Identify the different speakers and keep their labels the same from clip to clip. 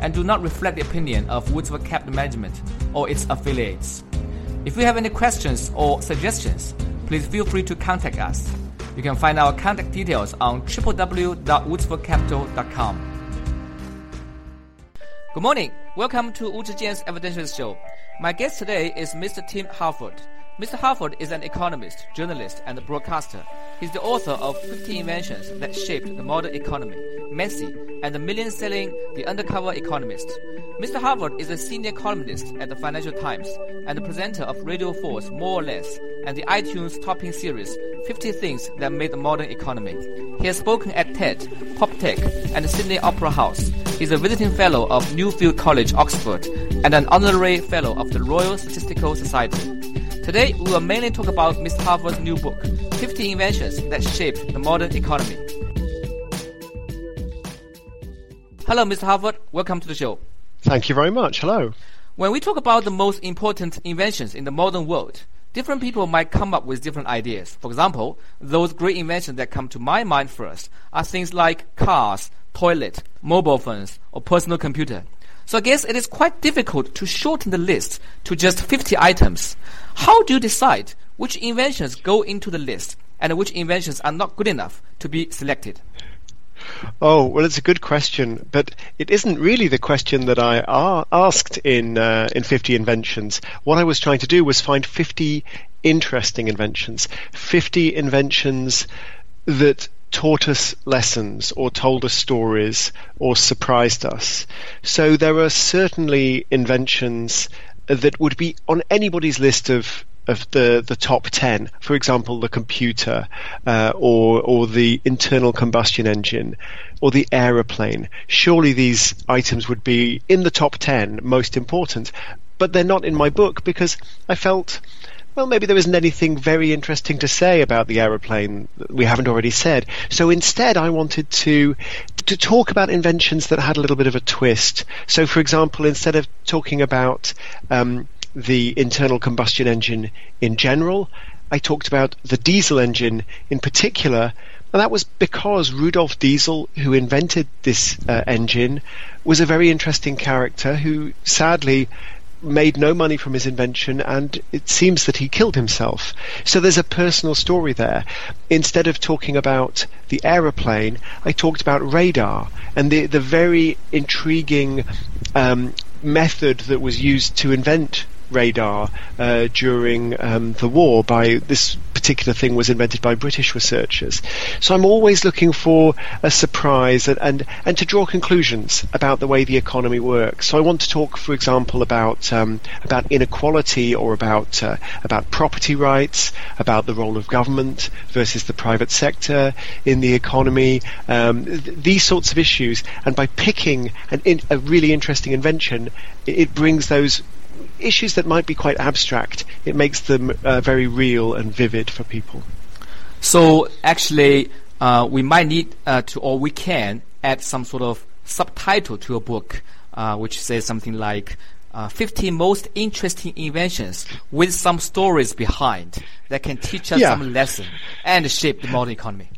Speaker 1: and do not reflect the opinion of Woodsford Capital Management or its affiliates. If you have any questions or suggestions, please feel free to contact us. You can find our contact details on www.woodsfordcapital.com. Good morning. Welcome to Wu Zhijian's Evidential Show. My guest today is Mr. Tim Harford. Mr. Harford is an economist, journalist, and broadcaster. He's the author of 50 Inventions That Shaped the Modern Economy, Messy, and the million-selling The Undercover Economist. Mr. Harford is a senior columnist at the Financial Times and the presenter of Radio 4's More or Less and the iTunes topping series 50 Things That Made the Modern Economy. He has spoken at TED, PopTech, and the Sydney Opera House. He's a visiting fellow of Nuffield College, Oxford, and an honorary fellow of the Royal Statistical Society. Today, we will mainly talk about Mr. Harford's new book, 50 Inventions That Shaped the Modern Economy. Hello, Mr. Harford. Welcome to the show.
Speaker 2: Thank you very much. Hello.
Speaker 1: When we talk about the most important inventions in the modern world, different people might come up with different ideas. For example, those great inventions that come to my mind first are things like cars, toilet, mobile phones, or personal computer. So I guess it is quite difficult to shorten the list to just 50 items. How do you decide which inventions go into the list and which inventions are not good enough to be selected?
Speaker 2: Oh, well, it's a good question, but it isn't really the question that I asked in uh, in 50 inventions. What I was trying to do was find 50 interesting inventions, 50 inventions that taught us lessons or told us stories or surprised us. So there are certainly inventions that would be on anybody's list of of the, the top 10, for example, the computer uh, or, or the internal combustion engine or the aeroplane, surely these items would be in the top 10 most important. But they're not in my book because I felt well, maybe there isn't anything very interesting to say about the aeroplane that we haven't already said. So instead, I wanted to to talk about inventions that had a little bit of a twist. So, for example, instead of talking about um, the internal combustion engine in general, I talked about the diesel engine in particular. And that was because Rudolf Diesel, who invented this uh, engine, was a very interesting character who sadly made no money from his invention and it seems that he killed himself. So there's a personal story there. Instead of talking about the aeroplane, I talked about radar and the, the very intriguing um, method that was used to invent radar uh, during um, the war by this particular thing was invented by British researchers. So I'm always looking for a surprise and, and, and to draw conclusions about the way the economy works. So I want to talk, for example, about um, about inequality or about uh, about property rights, about the role of government versus the private sector in the economy, um, th- these sorts of issues. And by picking an in, a really interesting invention, it, it brings those issues that might be quite abstract, it makes them uh, very real and vivid for people.
Speaker 1: So actually, uh, we might need uh, to, or we can add some sort of subtitle to a book, uh, which says something like uh, 15 most interesting inventions with some stories behind that can teach us yeah. some lesson and shape the modern economy.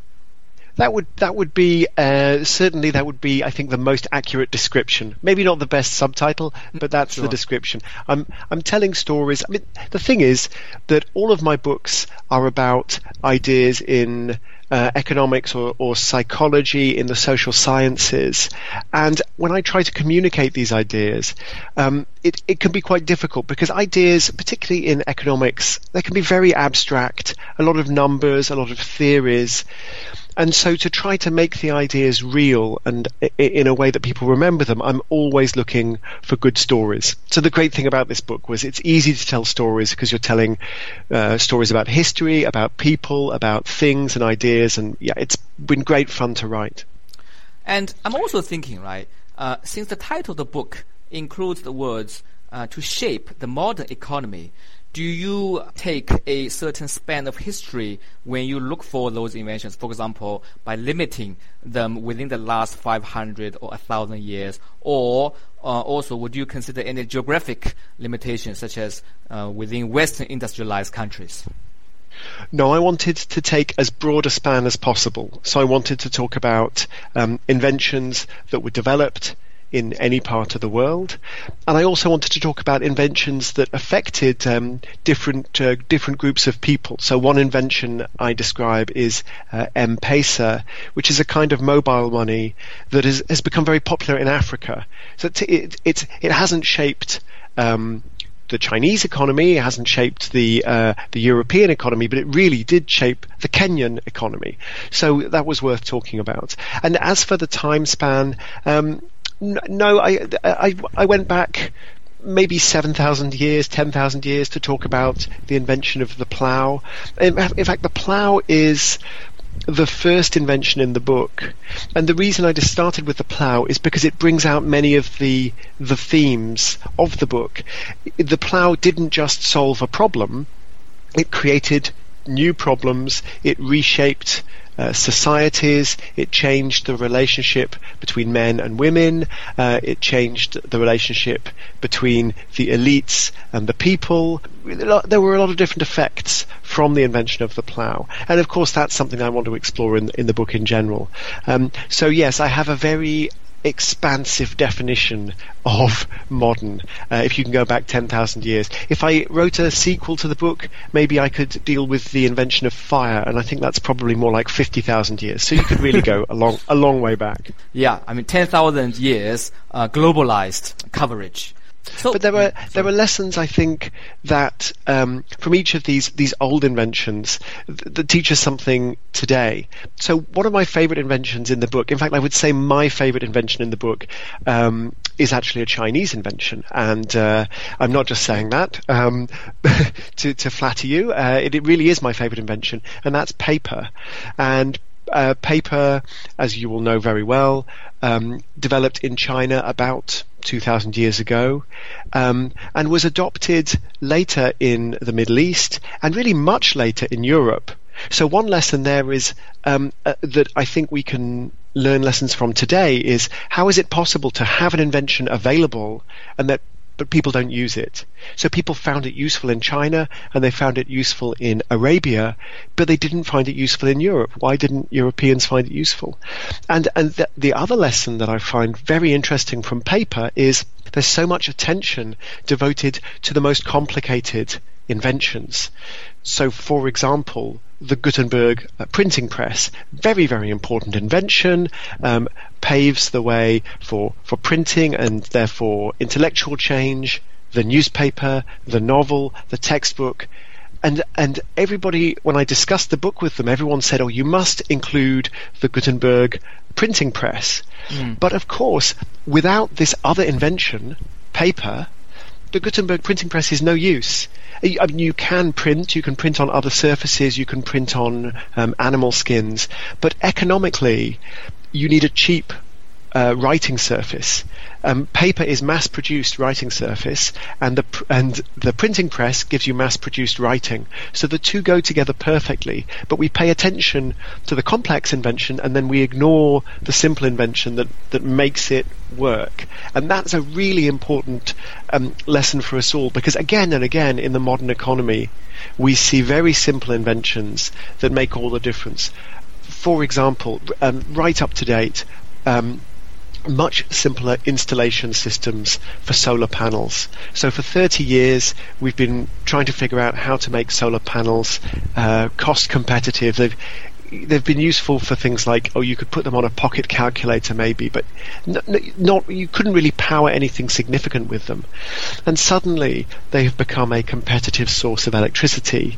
Speaker 2: That would that would be uh, certainly that would be I think the most accurate description. Maybe not the best subtitle, but that's sure. the description. I'm I'm telling stories. I mean, the thing is that all of my books are about ideas in uh, economics or, or, psychology in the social sciences. And when I try to communicate these ideas, um, it, it can be quite difficult because ideas, particularly in economics, they can be very abstract, a lot of numbers, a lot of theories. And so to try to make the ideas real and in a way that people remember them, I'm always looking for good stories. So the great thing about this book was it's easy to tell stories because you're telling uh, stories about history, about people, about things and ideas. And yeah, it's been great fun to write.
Speaker 1: And I'm also thinking, right, uh, since the title of the book includes the words uh, to shape the modern economy. Do you take a certain span of history when you look for those inventions? For example, by limiting them within the last 500 or 1,000 years, or uh, also would you consider any geographic limitations, such as uh, within Western industrialized countries?
Speaker 2: No, I wanted to take as broad a span as possible. So I wanted to talk about um, inventions that were developed in any part of the world, and I also wanted to talk about inventions that affected um, different uh, different groups of people. So one invention I describe is uh, M-Pesa, which is a kind of mobile money that is, has become very popular in Africa. So it it, it, hasn't shaped um, the Chinese economy, it hasn't shaped the uh, the European economy, but it really did shape the Kenyan economy. So that was worth talking about. And as for the time span, um, no, I, I I went back maybe 7,000 years, 10,000 years to talk about the invention of the plough. In, in fact, the plough is the first invention in the book. And the reason I just started with the plough is because it brings out many of the the themes of the book. The plough didn't just solve a problem, it created new problems, it reshaped uh, societies. It changed the relationship between men and women. Uh, it changed the relationship between the elites and the people. There were a lot of different effects from the invention of the plough, and of course that's something I want to explore in in the book in general. Um, so yes, I have a very expansive definition of modern. Uh, if you can go back 10,000 years. If I wrote a sequel to the book, maybe I could deal with the invention of fire, and I think that's probably more like 50,000 years. So you could really go a long, a long way back.
Speaker 1: Yeah, I mean, 10,000 years uh, globalized coverage.
Speaker 2: So, but there are there are lessons I think that um, from each of these these old inventions th- that teach us something today. So one of my favorite inventions in the book, in fact, I would say my favorite invention in the book, um, is actually a Chinese invention, and uh, I'm not just saying that um, to to flatter you. Uh, it, it really is my favorite invention, and that's paper. And uh, paper, as you will know very well, um, developed in China about 2,000 years ago, um, and was adopted later in the Middle East and really much later in Europe. So one lesson there is um, uh, that I think we can learn lessons from today is how is it possible to have an invention available and that but people don't use it. So people found it useful in China and they found it useful in Arabia, but they didn't find it useful in Europe. Why didn't Europeans find it useful? And and the, the other lesson that I find very interesting from paper is there's so much attention devoted to the most complicated inventions. So, for example, the Gutenberg uh, printing press, very, very important invention, um, paves the way for, for printing and therefore intellectual change, the newspaper, the novel, the textbook. And, and everybody, when I discussed the book with them, everyone said, oh, you must include the Gutenberg printing press. Mm. But of course, without this other invention, paper, the Gutenberg printing press is no use. I mean, you can print, you can print on other surfaces, you can print on um, animal skins, but economically, you need a cheap uh, writing surface. Um, paper is mass-produced writing surface, and the pr- and the printing press gives you mass-produced writing. So the two go together perfectly. But we pay attention to the complex invention, and then we ignore the simple invention that that makes it work. And that's a really important um, lesson for us all, because again and again in the modern economy, we see very simple inventions that make all the difference. For example, um, right up to date. Um, much simpler installation systems for solar panels. So for 30 years, we've been trying to figure out how to make solar panels uh, cost competitive. They've they've been useful for things like oh you could put them on a pocket calculator maybe but n- not you couldn't really power anything significant with them and suddenly they have become a competitive source of electricity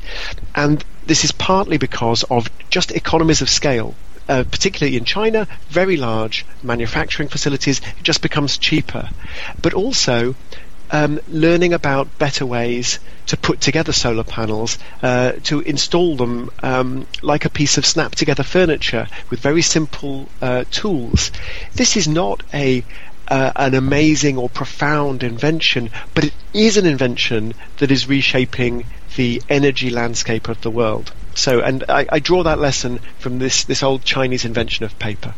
Speaker 2: and this is partly because of just economies of scale uh, particularly in China, very large manufacturing facilities, it just becomes cheaper. But also, um, learning about better ways to put together solar panels, uh, to install them um, like a piece of snap together furniture with very simple uh, tools. This is not a uh, an amazing or profound invention, but it is an invention that is reshaping the energy landscape of the world. So, and I, I draw that lesson from this, this old Chinese invention of paper.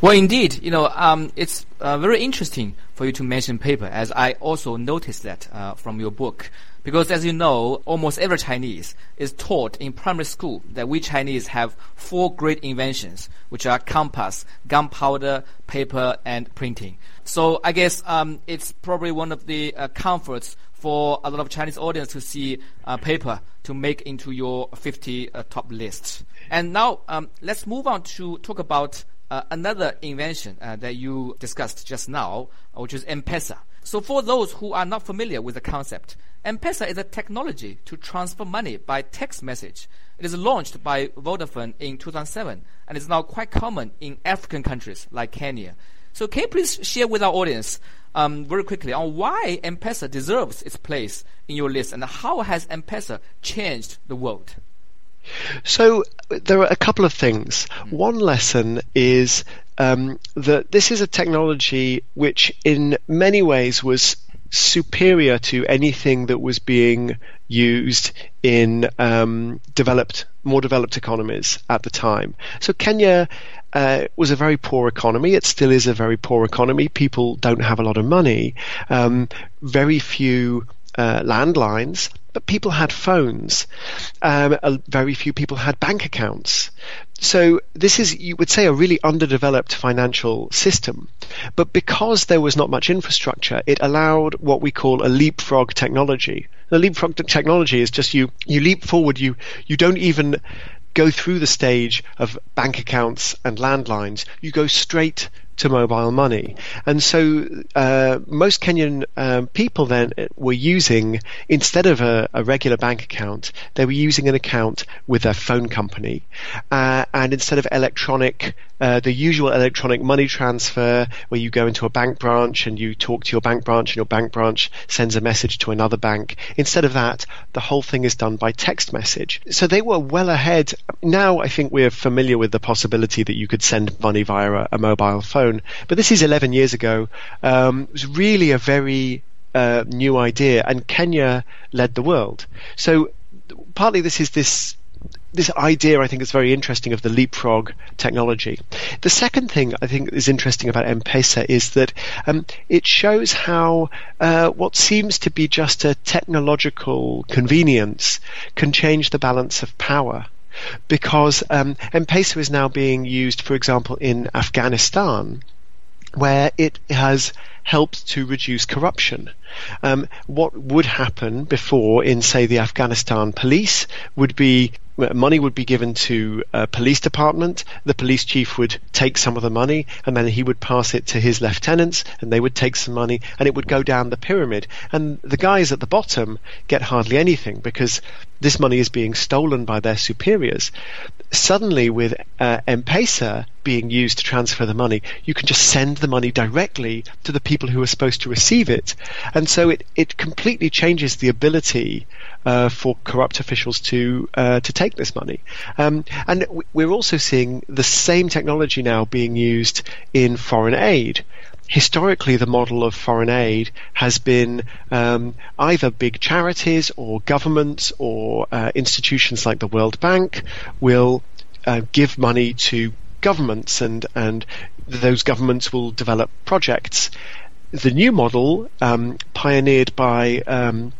Speaker 1: Well, indeed, you know, um, it's uh, very interesting for you to mention paper, as I also noticed that uh, from your book. Because as you know, almost every Chinese is taught in primary school that we Chinese have four great inventions, which are compass, gunpowder, paper, and printing. So I guess um, it's probably one of the uh, comforts for a lot of Chinese audience to see uh, paper to make into your 50 uh, top list. And now um, let's move on to talk about uh, another invention uh, that you discussed just now, which is M-Pesa. So for those who are not familiar with the concept, M-Pesa is a technology to transfer money by text message. It is launched by Vodafone in 2007 and is now quite common in African countries like Kenya. So can you please share with our audience um, very quickly on why M-Pesa deserves its place in your list and how has M-Pesa changed the world?
Speaker 2: So there are a couple of things. One lesson is um, that this is a technology which, in many ways, was superior to anything that was being used in um, developed, more developed economies at the time. So Kenya uh, was a very poor economy. It still is a very poor economy. People don't have a lot of money. Um, very few uh, landlines, but people had phones. Um, very few people had bank accounts. So this is, you would say, a really underdeveloped financial system. But because there was not much infrastructure, it allowed what we call a leapfrog technology. The leapfrog technology is just you, you leap forward, you, you don't even go through the stage of bank accounts and landlines. You go straight to mobile money. And so uh, most Kenyan um, people then were using, instead of a, a, regular bank account, they were using an account with their phone company. Uh, and instead of electronic, uh, the usual electronic money transfer where you go into a bank branch and you talk to your bank branch and your bank branch sends a message to another bank, instead of that, the whole thing is done by text message. So they were well ahead. Now I think we're familiar with the possibility that you could send money via a, a mobile phone But this is 11 years ago. Um, it was really a very uh, new idea, and Kenya led the world. So partly this is this this idea I think is very interesting of the leapfrog technology. The second thing I think is interesting about M-Pesa is that um, it shows how uh, what seems to be just a technological convenience can change the balance of power because um, M-Pesa is now being used, for example, in Afghanistan, where it has helped to reduce corruption. Um, what would happen before in, say, the Afghanistan police would be money would be given to a police department. The police chief would take some of the money and then he would pass it to his lieutenants and they would take some money and it would go down the pyramid. And the guys at the bottom get hardly anything because this money is being stolen by their superiors. Suddenly, with uh, M-Pesa being used to transfer the money, you can just send the money directly to the people who are supposed to receive it. And so it, it completely changes the ability uh, for corrupt officials to uh, to take this money. Um, and we're also seeing the same technology now being used in foreign aid historically the model of foreign aid has been um, either big charities or governments or uh, institutions like the World Bank will uh, give money to governments and and those governments will develop projects. The new model, um, pioneered by um,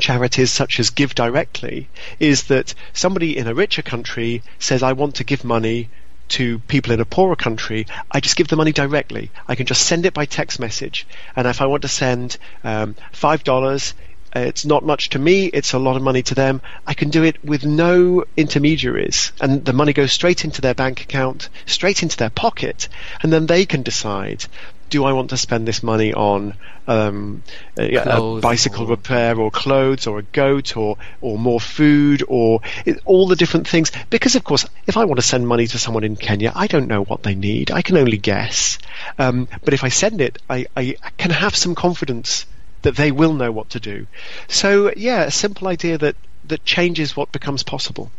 Speaker 2: charities such as GiveDirectly, is that somebody in a richer country says, I want to give money to people in a poorer country, I just give the money directly. I can just send it by text message. And if I want to send um, $5, it's not much to me, it's a lot of money to them. I can do it with no intermediaries. And the money goes straight into their bank account, straight into their pocket, and then they can decide do I want to spend this money on um, a, a, bicycle or... repair or clothes or a goat or or more food or it, all the different things? Because of course, if I want to send money to someone in Kenya, I don't know what they need. I can only guess. Um, but if I send it, I, I can have some confidence that they will know what to do. So yeah, a simple idea that that changes what becomes possible.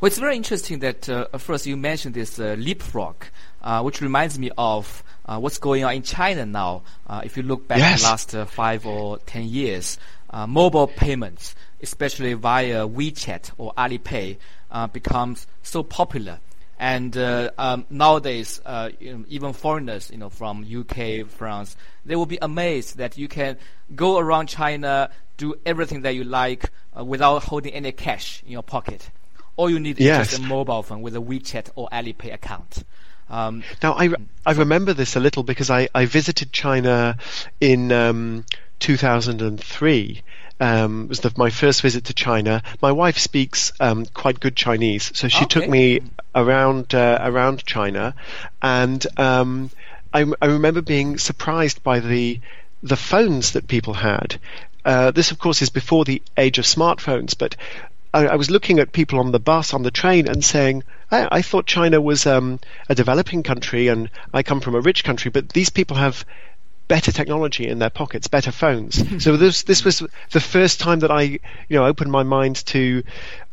Speaker 1: Well, it's very interesting that uh, first you mentioned this uh, leapfrog uh, which reminds me of uh, what's going on in China now. Uh, if you look back
Speaker 2: yes.
Speaker 1: the last uh, five or ten years, uh, mobile payments, especially via WeChat or Alipay, uh, becomes so popular. And uh, um, nowadays, you know, even foreigners, you know, from UK, France, they will be amazed that you can go around China, do everything that you like without holding any cash in your pocket. All you need yes. is just a mobile phone with a WeChat or Alipay account.
Speaker 2: Um, now, I, I remember this a little because I, I visited China in um, 2003. Um, was the, my first visit to China. My wife speaks um, quite good Chinese, so she okay. took me around uh, around China, and um, I, I remember being surprised by the the phones that people had. Uh, this, of course, is before the age of smartphones, but I, I, was looking at people on the bus, on the train, and saying, I, I thought China was um, a developing country and I come from a rich country, but these people have better technology in their pockets, better phones. so this this was the first time that I you know opened my mind to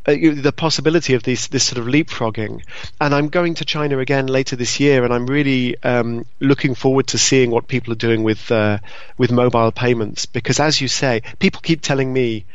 Speaker 2: uh, the possibility of this this sort of leapfrogging. And I'm going to China again later this year, and I'm really um, looking forward to seeing what people are doing with uh, with mobile payments. Because as you say, people keep telling me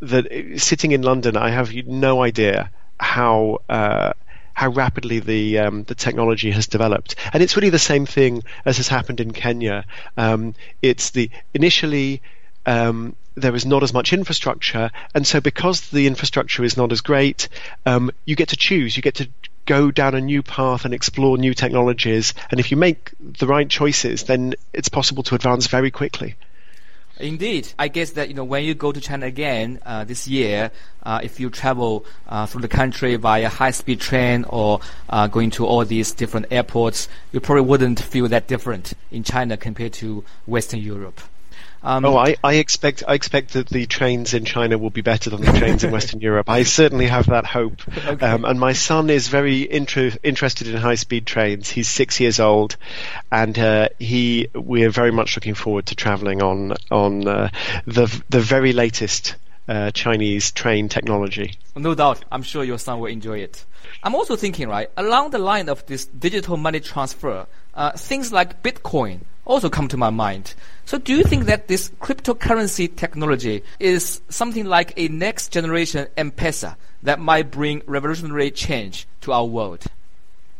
Speaker 2: that uh, sitting in London, I have no idea how. Uh, how rapidly the um, the technology has developed, and it's really the same thing as has happened in Kenya. Um, it's the initially um, there is not as much infrastructure, and so because the infrastructure is not as great, um, you get to choose. You get to go down a new path and explore new technologies, and if you make the right choices, then it's possible to advance very quickly.
Speaker 1: Indeed, I guess that you know when you go to China again uh, this year, uh, if you travel uh, through the country via high-speed train or uh, going to all these different airports, you probably wouldn't feel that different in China compared to Western Europe.
Speaker 2: Um, oh, I, I, expect I expect that the trains in China will be better than the trains in Western Europe. I certainly have that hope. Okay. Um, and my son is very inter- interested in high speed trains. He's six years old, and uh, he we are very much looking forward to travelling on on uh, the the very latest uh, Chinese train technology.
Speaker 1: No doubt, I'm sure your son will enjoy it. I'm also thinking, right, along the line of this digital money transfer, uh, things like Bitcoin also come to my mind. So do you think that this cryptocurrency technology is something like a next generation M-Pesa that might bring revolutionary change to our world?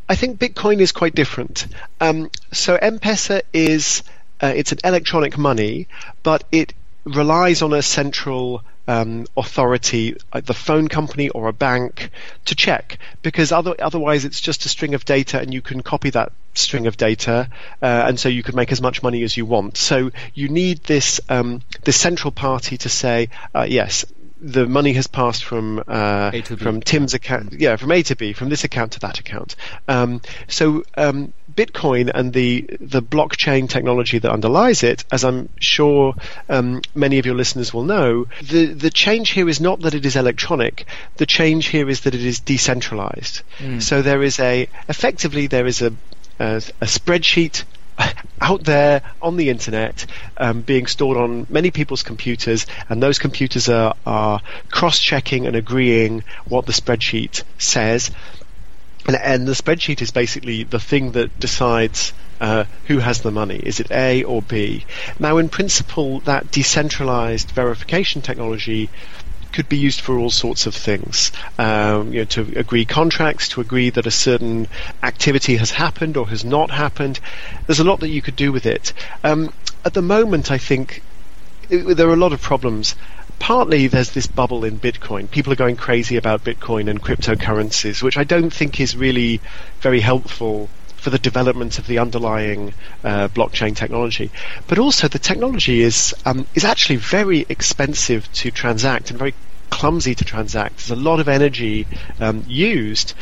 Speaker 2: I think Bitcoin is quite different. Um, so M-Pesa is uh, it's an electronic money, but it relies on a central um, authority, like the phone company or a bank, to check because other, otherwise it's just a string of data and you can copy that string of data uh, and so you could make as much money as you want. So you need this um, this central party to say uh, yes. The money has passed from uh, from Tim's account, yeah, from A to B, from this account to that account. Um, so um, Bitcoin and the the blockchain technology that underlies it, as I'm sure um, many of your listeners will know, the the change here is not that it is electronic. The change here is that it is decentralized. Mm. So there is a effectively there is a a, a spreadsheet out there on the internet um, being stored on many people's computers, and those computers are, are cross checking and agreeing what the spreadsheet says. And, and the spreadsheet is basically the thing that decides uh, who has the money. Is it A or B? Now, in principle, that decentralized verification technology could be used for all sorts of things. Um, you know, to agree contracts, to agree that a certain activity has happened or has not happened. There's a lot that you could do with it. Um, at the moment, I think it, there are a lot of problems partly there's this bubble in Bitcoin. People are going crazy about Bitcoin and cryptocurrencies, which I don't think is really very helpful for the development of the underlying uh, blockchain technology. But also, the technology is um, is actually very expensive to transact and very clumsy to transact. There's a lot of energy um, used,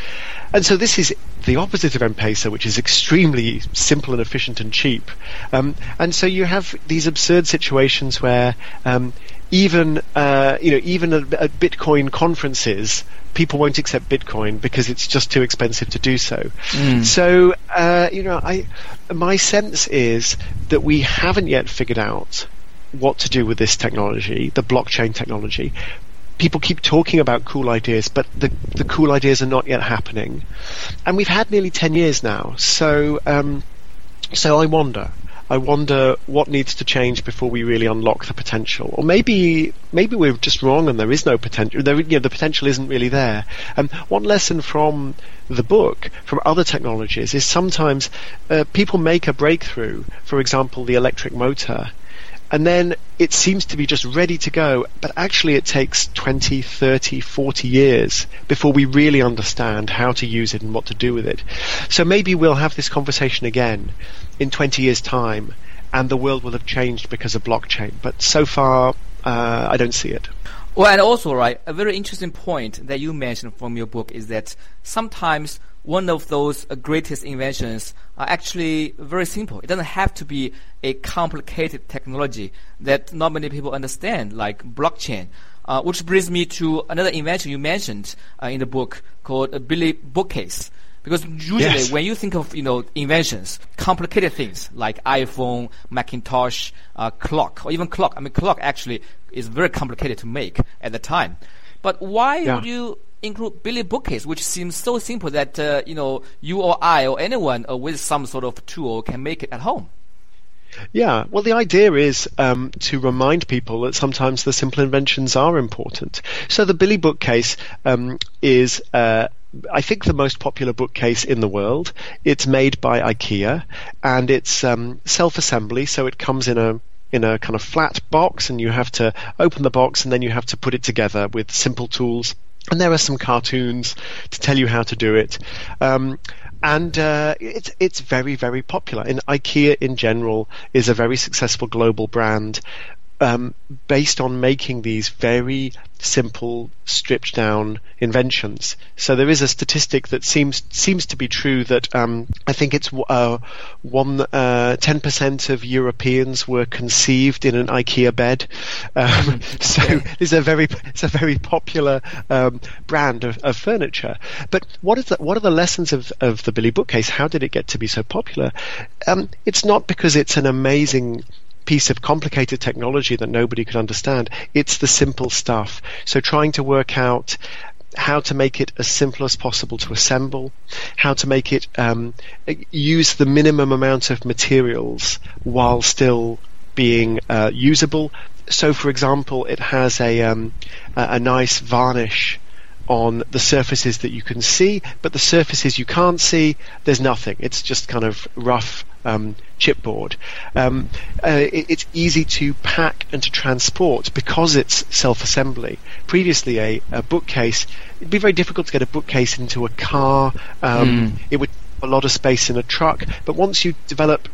Speaker 2: and so this is the opposite of M-Pesa, which is extremely simple and efficient and cheap. Um, and so you have these absurd situations where um, even uh, you know even at, at, Bitcoin conferences, people won't accept Bitcoin because it's just too expensive to do so. Mm. So uh, you know, I my sense is that we haven't yet figured out what to do with this technology, the blockchain technology. people keep talking about cool ideas, but the the cool ideas are not yet happening. And we've had nearly ten years now, so um, so I wonder. I wonder what needs to change before we really unlock the potential, or maybe maybe we're just wrong and there is no potential. There, you know, the potential isn't really there. Um, one lesson from the book, from other technologies, is sometimes uh, people make a breakthrough. For example, the electric motor, and then it seems to be just ready to go, but actually it takes 20, 30, 40 years before we really understand how to use it and what to do with it. So maybe we'll have this conversation again in 20 years' time, and the world will have changed because of blockchain. But so far, uh, I don't see it.
Speaker 1: Well, and also, right, a very interesting point that you mentioned from your book is that sometimes one of those greatest inventions are actually very simple. It doesn't have to be a complicated technology that not many people understand, like blockchain. Uh, which brings me to another invention you mentioned uh, in the book called a Billy bookcase. Because usually
Speaker 2: yes.
Speaker 1: when you think of you know inventions, complicated things like iPhone, Macintosh, uh, clock, or even clock. I mean, clock actually is very complicated to make at the time. But why yeah. would you include Billy Bookcase, which seems so simple that uh, you know you or I or anyone uh, with some sort of tool can make it at home.
Speaker 2: Yeah, well, the idea is um, to remind people that sometimes the simple inventions are important. So the Billy bookcase um, is. Uh, I think the most popular bookcase in the world. It's made by IKEA, and it's um, self-assembly, so it comes in a in a kind of flat box, and you have to open the box, and then you have to put it together with simple tools and there are some cartoons to tell you how to do it. Um, and uh, it's it's very very popular. And IKEA in general is a very successful global brand, um, based on making these very simple, stripped down inventions. So there is a statistic that seems seems to be true that um, I think it's uh, one uh, ten uh, percent of Europeans were conceived in an IKEA bed. Um, so it's a very it's a very popular um, brand of, of, furniture. But what is the, what are the lessons of, of the Billy bookcase? How did it get to be so popular? Um, it's not because it's an amazing piece of complicated technology that nobody could understand. It's the simple stuff. So trying to work out how to make it as simple as possible to assemble, how to make it um, use the minimum amount of materials while still being uh, usable. So, for example, it has a um, a nice varnish on the surfaces that you can see, but the surfaces you can't see, there's nothing. It's just kind of rough um, chipboard. Um, uh, it, it's easy to pack and to transport because it's self-assembly. Previously, a, a, bookcase, it'd be very difficult to get a bookcase into a car. Um, mm. It would a lot of space in a truck, but once you develop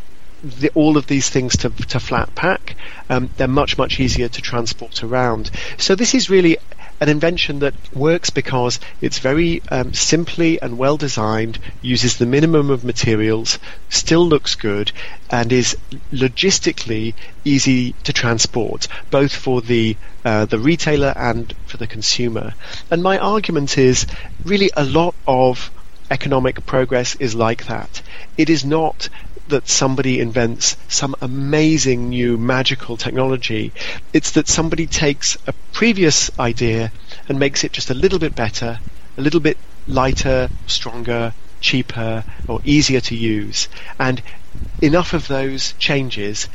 Speaker 2: the, all of these things to, to flat pack, um, they're much, much easier to transport around. So this is really an invention that works because it's very um, simply and well designed, uses the minimum of materials, still looks good, and is logistically easy to transport, both for the uh, the retailer and for the consumer. And my argument is really a lot of economic progress is like that. It is not that somebody invents some amazing new magical technology. It's that somebody takes a previous idea and makes it just a little bit better, a little bit lighter, stronger, cheaper, or easier to use. And enough of those changes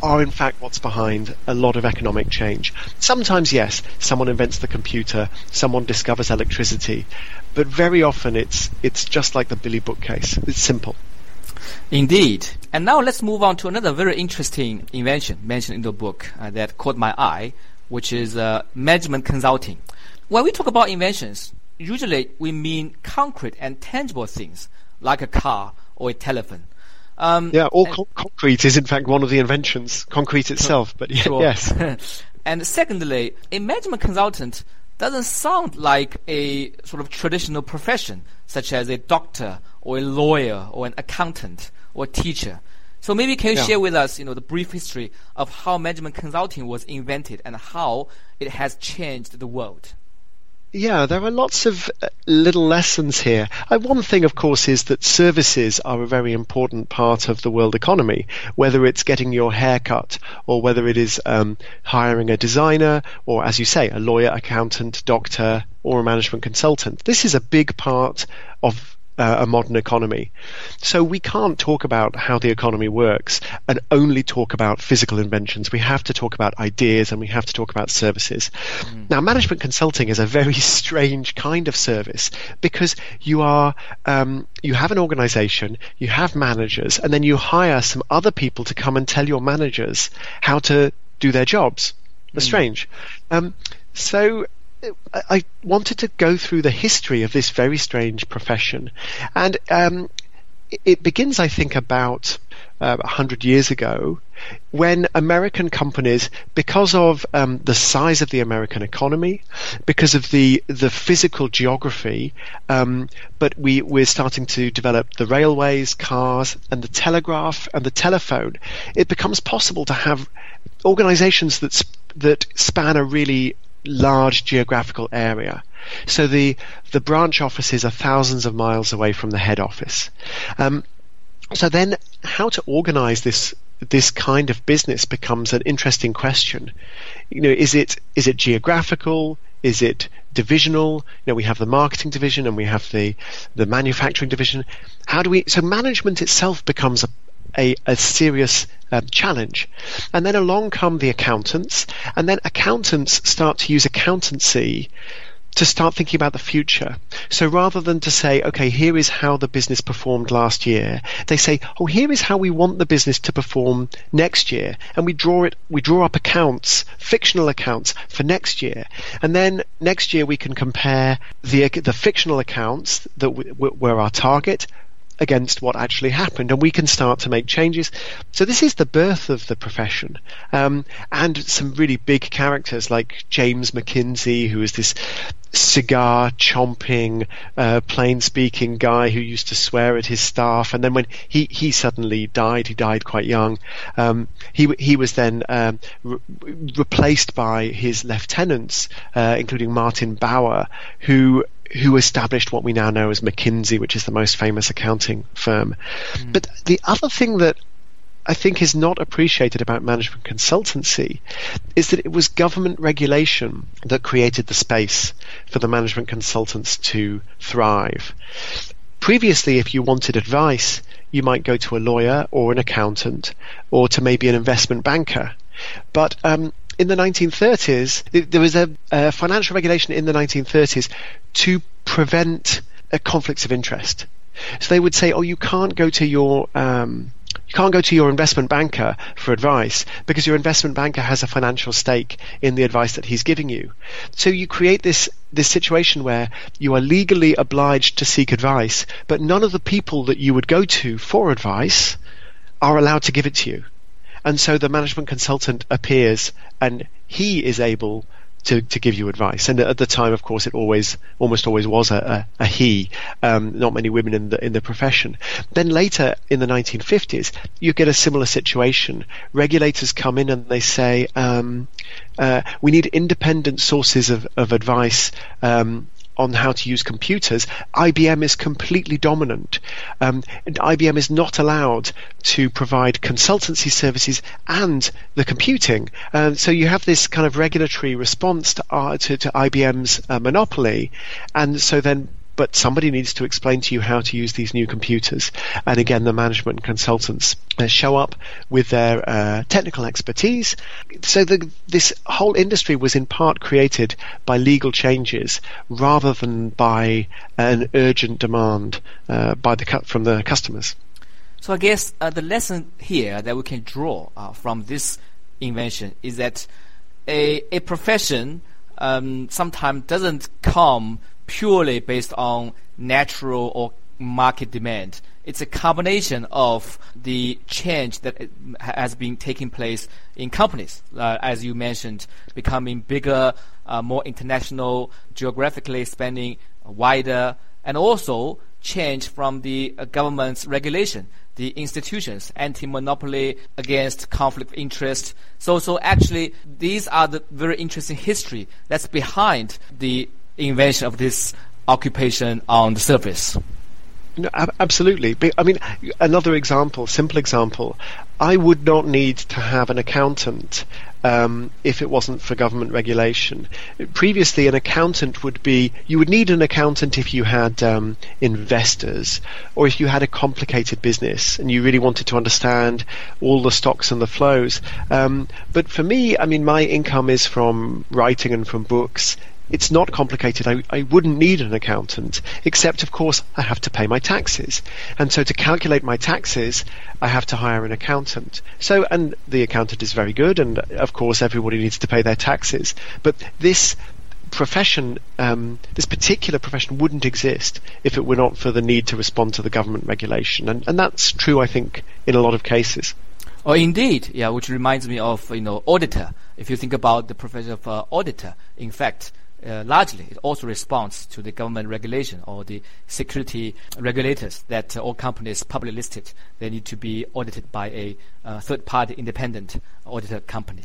Speaker 2: are in fact what's behind a lot of economic change. Sometimes, yes, someone invents the computer, someone discovers electricity, but very often it's it's just like the Billy bookcase. It's simple.
Speaker 1: Indeed. And now let's move on to another very interesting invention mentioned in the book uh, that caught my eye, which is uh, management consulting. When we talk about inventions, usually we mean concrete and tangible things like a car or a telephone.
Speaker 2: Um, yeah, all co- concrete is in fact one of the inventions, concrete itself, but sure. yes.
Speaker 1: and secondly, a management consultant doesn't sound like a sort of traditional profession, such as a doctor or a lawyer or an accountant or a teacher. So maybe can you yeah. share with us, you know, the brief history of how management consulting was invented and how it has changed the world?
Speaker 2: Yeah, there are lots of uh, little lessons here. Uh, one thing, of course, is that services are a very important part of the world economy, whether it's getting your hair cut or whether it is um, hiring a designer or, as you say, a lawyer, accountant, doctor, or a management consultant. This is a big part of uh, a modern economy. So we can't talk about how the economy works and only talk about physical inventions. We have to talk about ideas and we have to talk about services. Mm. Now, management consulting is a very strange kind of service because you are um, you have an organization, you have managers, and then you hire some other people to come and tell your managers how to do their jobs. That's mm. strange. Um, so I wanted to go through the history of this very strange profession, and um, it begins, I think, about uh, 100 years ago when American companies, because of um, the size of the American economy, because of the the physical geography, um, but we we're starting to develop the railways, cars, and the telegraph and the telephone. It becomes possible to have organizations that that span a really large geographical area. So the the branch offices are thousands of miles away from the head office. Um, so then, how to organize this this kind of business becomes an interesting question. You know, is it is it geographical? Is it divisional? You know, we have the marketing division and we have the the manufacturing division. How do we? So management itself becomes a a, a serious um, challenge. And then along come the accountants, and then accountants start to use accountancy to start thinking about the future. So rather than to say, okay, here is how the business performed last year, they say, oh, here is how we want the business to perform next year, and we draw it, we draw up accounts, fictional accounts for next year, and then next year we can compare the the fictional accounts that were our target against what actually happened, and we can start to make changes. So this is the birth of the profession, um, and some really big characters like James McKinsey, who is this cigar chomping, uh, plain speaking guy who used to swear at his staff, and then when he, he suddenly died, he died quite young. Um, he he was then um, re- replaced by his lieutenants, uh, including Marvin Bower, who who established what we now know as McKinsey, which is the most famous accounting firm. Mm. But the other thing that I think is not appreciated about management consultancy is that it was government regulation that created the space for the management consultants to thrive. Previously, if you wanted advice, you might go to a lawyer or an accountant or to maybe an investment banker. But um, in the 1930s, there was a, a financial regulation in the 1930s to prevent conflicts of interest. So they would say, "Oh, you can't go to your um, you can't go to your investment banker for advice because your investment banker has a financial stake in the advice that he's giving you. So you create this this situation where you are legally obliged to seek advice, but none of the people that you would go to for advice are allowed to give it to you. And so the management consultant appears and he is able to, to give you advice. And at the time, of course, it always, almost always was a, a, a he. Um, not many women in the in the profession. Then later in the 1950s, you get a similar situation. Regulators come in and they say, um, uh, we need independent sources of, of advice um, on how to use computers, IBM is completely dominant. Um, and IBM is not allowed to provide consultancy services and the computing. Uh, so you have this kind of regulatory response to, uh, to, to IBM's uh, monopoly, and so then but somebody needs to explain to you how to use these new computers. And again, the management consultants uh, show up with their uh, technical expertise. So the, this whole industry was in part created by legal changes rather than by an urgent demand uh, by the from the customers.
Speaker 1: So I guess uh, the lesson here that we can draw uh, from this invention is that a, a profession um, sometimes doesn't come purely based on natural or market demand. It's a combination of the change that has been taking place in companies, uh, as you mentioned, becoming bigger, uh, more international, geographically spanning wider, and also change from the uh, government's regulation, the institutions, anti-monopoly against conflict of interest. So, so actually, these are the very interesting history that's behind the invention of this occupation on the surface.
Speaker 2: No, absolutely. I mean, another example, simple example. I would not need to have an accountant um, if it wasn't for government regulation. Previously, an accountant would be you would need an accountant if you had um, investors or if you had a complicated business and you really wanted to understand all the stocks and the flows. Um, but for me, I mean, my income is from writing and from books it's not complicated. I, I wouldn't need an accountant, except of course I have to pay my taxes. And so to calculate my taxes, I have to hire an accountant. So, and the accountant is very good, and of course everybody needs to pay their taxes. But this profession, um, this particular profession wouldn't exist if it were not for the need to respond to the government regulation. And, and that's true, I think, in a lot of cases.
Speaker 1: Oh, indeed, yeah, which reminds me of, you know, auditor. If you think about the profession of uh, auditor, in fact, uh, largely it also responds to the government regulation or the security regulators that uh, all companies publicly listed they need to be audited by a uh, third party independent auditor company.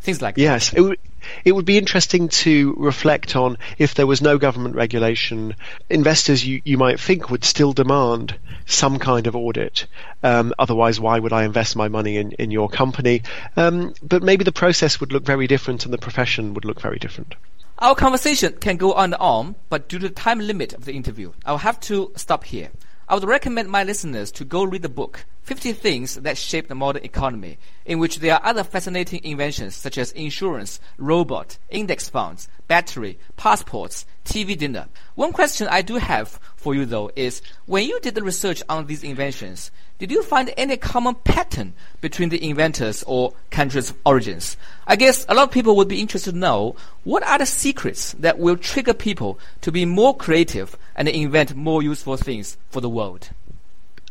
Speaker 1: Things like
Speaker 2: yes
Speaker 1: that.
Speaker 2: it would it would be interesting to reflect on if there was no government regulation investors you, you might think would still demand some kind of audit. Um, otherwise why would I invest my money in, in your company? Um, but maybe the process would look very different and the profession would look very different
Speaker 1: our conversation can go on and on, but due to the time limit of the interview, I'll have to stop here. I would recommend my listeners to go read the book 50 Things That Shape the Modern Economy, in which there are other fascinating inventions such as insurance, robot, index funds, battery, passports, TV dinner. One question I do have for you though is when you did the research on these inventions, did you find any common pattern between the inventors or countries' origins? I guess a lot of people would be interested to know what are the secrets that will trigger people to be more creative and invent more useful things for the world.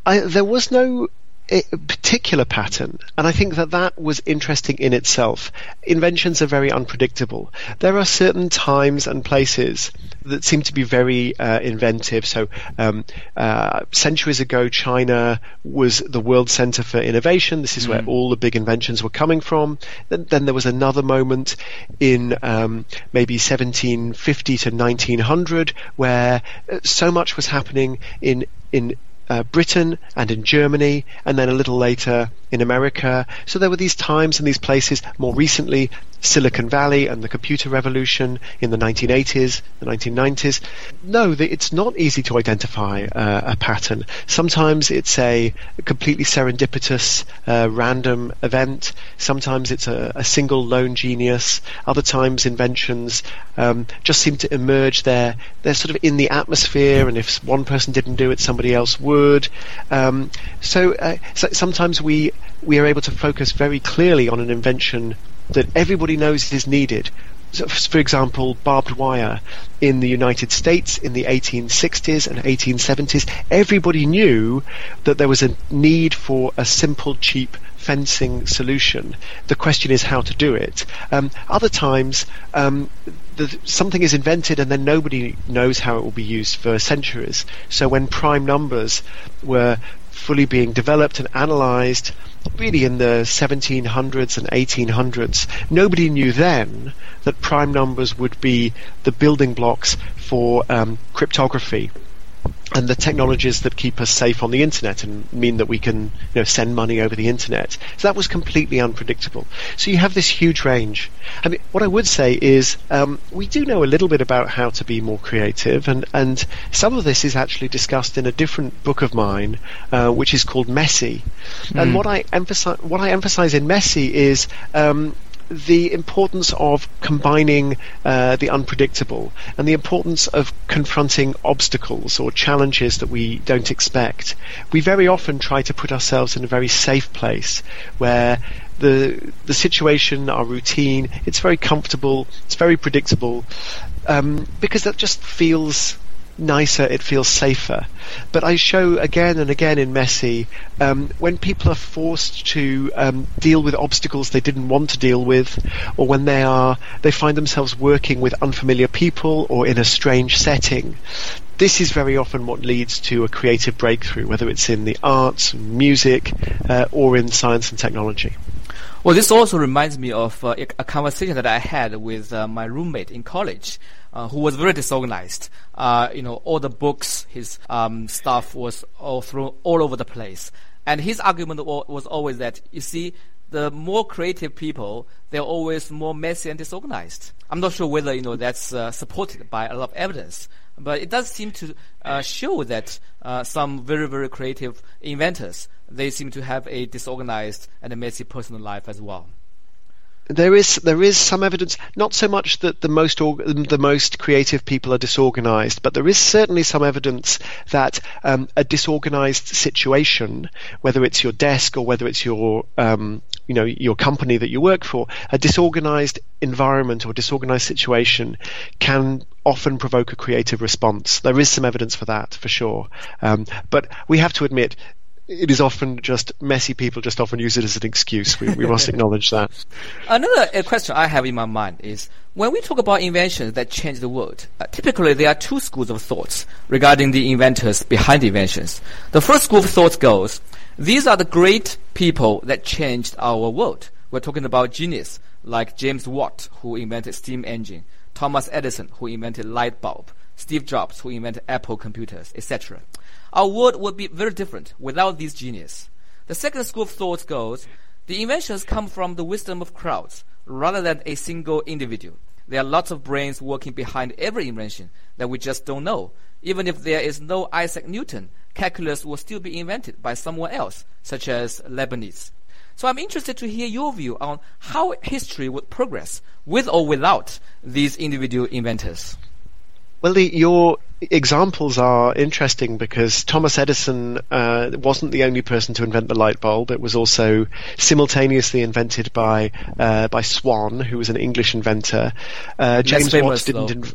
Speaker 2: I, there was no particular pattern, and I think that that was interesting in itself. Inventions are very unpredictable. There are certain times and places that seem to be very uh, inventive. So, um, uh, centuries ago, China was the world center for innovation. This is mm. where all the big inventions were coming from. Then, then there was another moment in um, maybe 1750 to 1900 where uh, so much was happening in in uh, Britain and in Germany, and then a little later in America. So there were these times and these places. More recently, Silicon Valley and the computer revolution in the 1980s, the 1990s. No, it's not easy to identify uh, a pattern. Sometimes it's a completely serendipitous, uh, random event. Sometimes it's a, a, single lone genius. Other times inventions um, just seem to emerge. They're, they're sort of in the atmosphere, and if one person didn't do it, somebody else would. Um, so, uh, so sometimes we we are able to focus very clearly on an invention that everybody knows is needed. For example, barbed wire in the United States in the 1860s and 1870s, everybody knew that there was a need for a simple, cheap fencing solution. The question is how to do it. Um, other times, um, the, something is invented and then nobody knows how it will be used for centuries. So when prime numbers were fully being developed and analyzed really in the 1700s and 1800s. Nobody knew then that prime numbers would be the building blocks for um, cryptography and the technologies that keep us safe on the internet and mean that we can you know, send money over the internet. So that was completely unpredictable. So you have this huge range. I mean, what I would say is um, we do know a little bit about how to be more creative, and, and some of this is actually discussed in a different book of mine, uh, which is called Messy. Mm. And hmm. what I emphasize, what I emphasize in Messy is um, the importance of combining uh, the unpredictable and the importance of confronting obstacles or challenges that we don't expect. We very often try to put ourselves in a very safe place where the the situation, our routine, it's very comfortable, it's very predictable, um, because that just feels nicer, it feels safer. But I show again and again in Messy um, when people are forced to um, deal with obstacles they didn't want to deal with, or when they are they find themselves working with unfamiliar people or in a strange setting. This is very often what leads to a creative breakthrough, whether it's in the arts, music, uh, or in science and technology.
Speaker 1: Well, this also reminds me of uh, a conversation that I had with uh, my roommate in college, uh, who was very disorganized. Uh, you know, all the books, his um, stuff was all thrown all over the place. And his argument was always that, you see, the more creative people, they're always more messy and disorganized. I'm not sure whether, you know, that's uh, supported by a lot of evidence. But it does seem to uh, show that uh, some very, very creative inventors, they seem to have a disorganized and a messy personal life as well
Speaker 2: there is there is some evidence, not so much that the most the most creative people are disorganized, but there is certainly some evidence that um, a disorganized situation, whether it's your desk or whether it's your um, you know your company that you work for, a disorganized environment or disorganized situation can often provoke a creative response. There is some evidence for that, for sure. Um, but we have to admit it is often just messy people just often use it as an excuse. We, we must acknowledge that.
Speaker 1: Another uh, question I have in my mind is when we talk about inventions that change the world, uh, typically there are two schools of thoughts regarding the inventors behind the inventions. The first school of thought goes, these are the great people that changed our world. We're talking about genius like James Watt, who invented steam engine, Thomas Edison, who invented light bulb, Steve Jobs, who invented Apple computers, etc. Our world would be very different without these geniuses. The second school of thought goes, the inventions come from the wisdom of crowds rather than a single individual. There are lots of brains working behind every invention that we just don't know. Even if there is no Isaac Newton, calculus will still be invented by someone else, such as Leibniz. So I'm interested to hear your view on how history would progress with or without these individual inventors.
Speaker 2: Well, the, your examples are interesting because Thomas Edison uh, wasn't the only person to invent the light bulb. It was also simultaneously invented by uh, by Swan, who was an English inventor.
Speaker 1: Uh, James Watt
Speaker 2: didn't. Inv-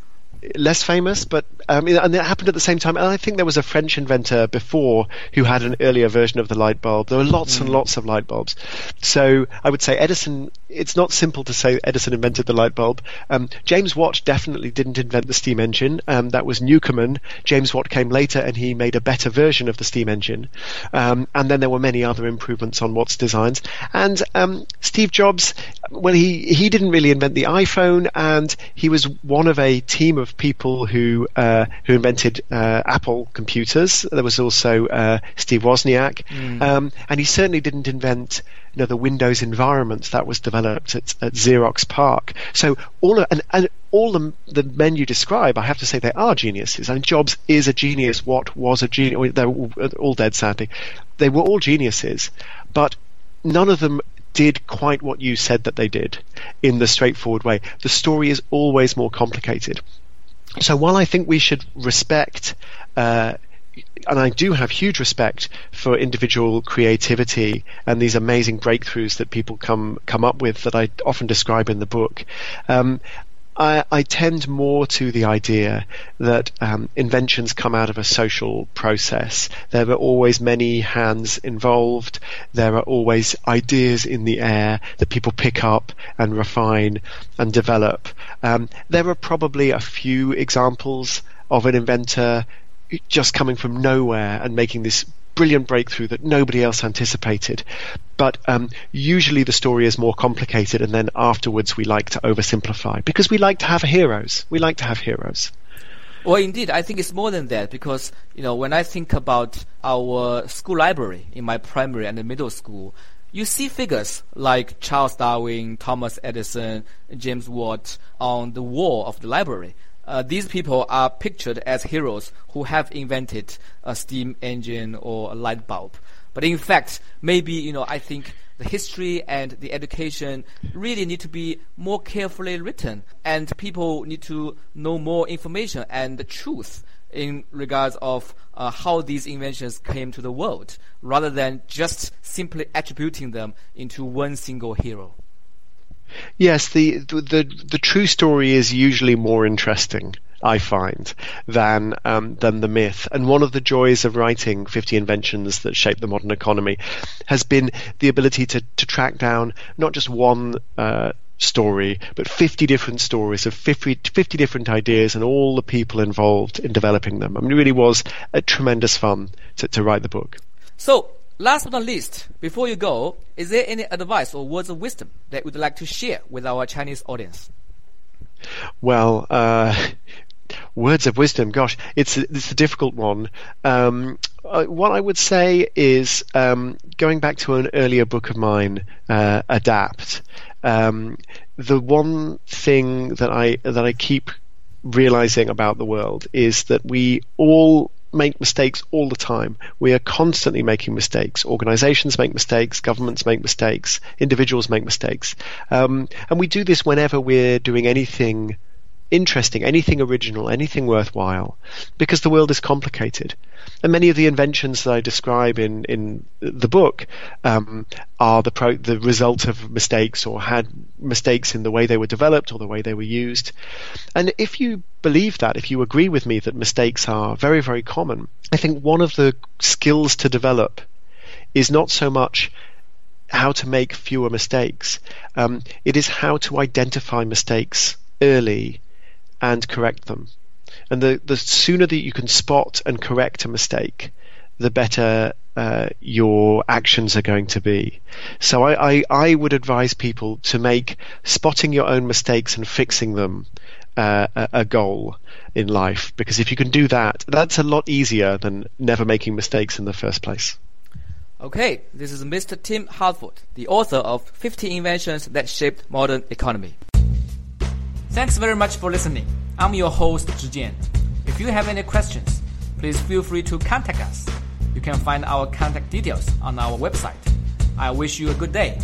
Speaker 2: less famous, but um, and it happened at the same time. And I think there was a French inventor before who had an earlier version of the light bulb. There were lots mm. and lots of light bulbs. So I would say Edison. It's not simple to say Edison invented the light bulb. Um, James Watt definitely didn't invent the steam engine. Um, that was Newcomen. James Watt came later and he made a better version of the steam engine. Um, and then there were many other improvements on Watt's designs. And um, Steve Jobs, well, he he didn't really invent the iPhone, and he was one of a team of people who uh, who invented uh, Apple computers. There was also uh, Steve Wozniak, mm. um, and he certainly didn't invent you know the Windows environment that was developed at, at Xerox PARC. So all of, and, and all the, the men you describe, I have to say they are geniuses. I mean, Jobs is a genius. Watt was a genius. They're all, all dead, sadly. They were all geniuses, but none of them did quite what you said that they did in the straightforward way. The story is always more complicated. So while I think we should respect, uh, and I do have huge respect for individual creativity and these amazing breakthroughs that people come come up with that I often describe in the book. Um, I, I, tend more to the idea that um, inventions come out of a social process. There are always many hands involved. There are always ideas in the air that people pick up and refine and develop. Um, there are probably a few examples of an inventor just coming from nowhere and making this brilliant breakthrough that nobody else anticipated. But um, usually the story is more complicated, and then afterwards we like to oversimplify because we like to have heroes. We like to have heroes.
Speaker 1: Well, indeed, I think it's more than that because you know when I think about our school library in my primary and middle school, you see figures like Charles Darwin, Thomas Edison, James Watt on the wall of the library uh, these people are pictured as heroes who have invented a steam engine or a light bulb. But in fact, maybe, you know, I think the history and the education really need to be more carefully written and people need to know more information and the truth in regards of uh, how these inventions came to the world rather than just simply attributing them into one single hero.
Speaker 2: Yes, the, the the true story is usually more interesting. I find than um, than the myth. And one of the joys of writing 50 Inventions that shaped the modern economy has been the ability to to track down not just one. Uh, story, but 50 different stories of 50, 50 different ideas and all the people involved in developing them. I mean, it really was a tremendous fun to, to write the book.
Speaker 1: So, Last but not least, before you go, is there any advice or words of wisdom that you would like to share with our Chinese audience?
Speaker 2: Well, uh, words of wisdom. Gosh, it's a, it's a difficult one. Um, uh, what I would say is um, going back to an earlier book of mine, uh, Adapt. Um, the one thing that I that I keep realizing about the world is that we all make mistakes all the time. We are constantly making mistakes. Organizations make mistakes, governments make mistakes, individuals make mistakes. Um, and we do this whenever we're doing anything interesting, anything original, anything worthwhile, because the world is complicated. And many of the inventions that I describe in, in the book um, are the pro- the result of mistakes or had mistakes in the way they were developed or the way they were used. And if you believe that, if you agree with me that mistakes are very, very common, I think one of the skills to develop is not so much how to make fewer mistakes. Um, it is how to identify mistakes early and correct them. And the, the sooner that you can spot and correct a mistake, the better uh, your actions are going to be. So I, I, I, would advise people to make spotting your own mistakes and fixing them uh, a, a, goal in life because if you can do that, that's a lot easier than never making mistakes in the first place.
Speaker 1: Okay, this is Mr. Tim Harford, the author of 50 Inventions That Shaped Modern Economy. Thanks very much for listening. I'm your host, Zhijian. If you have any questions, please feel free to contact us. You can find our contact details on our website. I wish you a good day.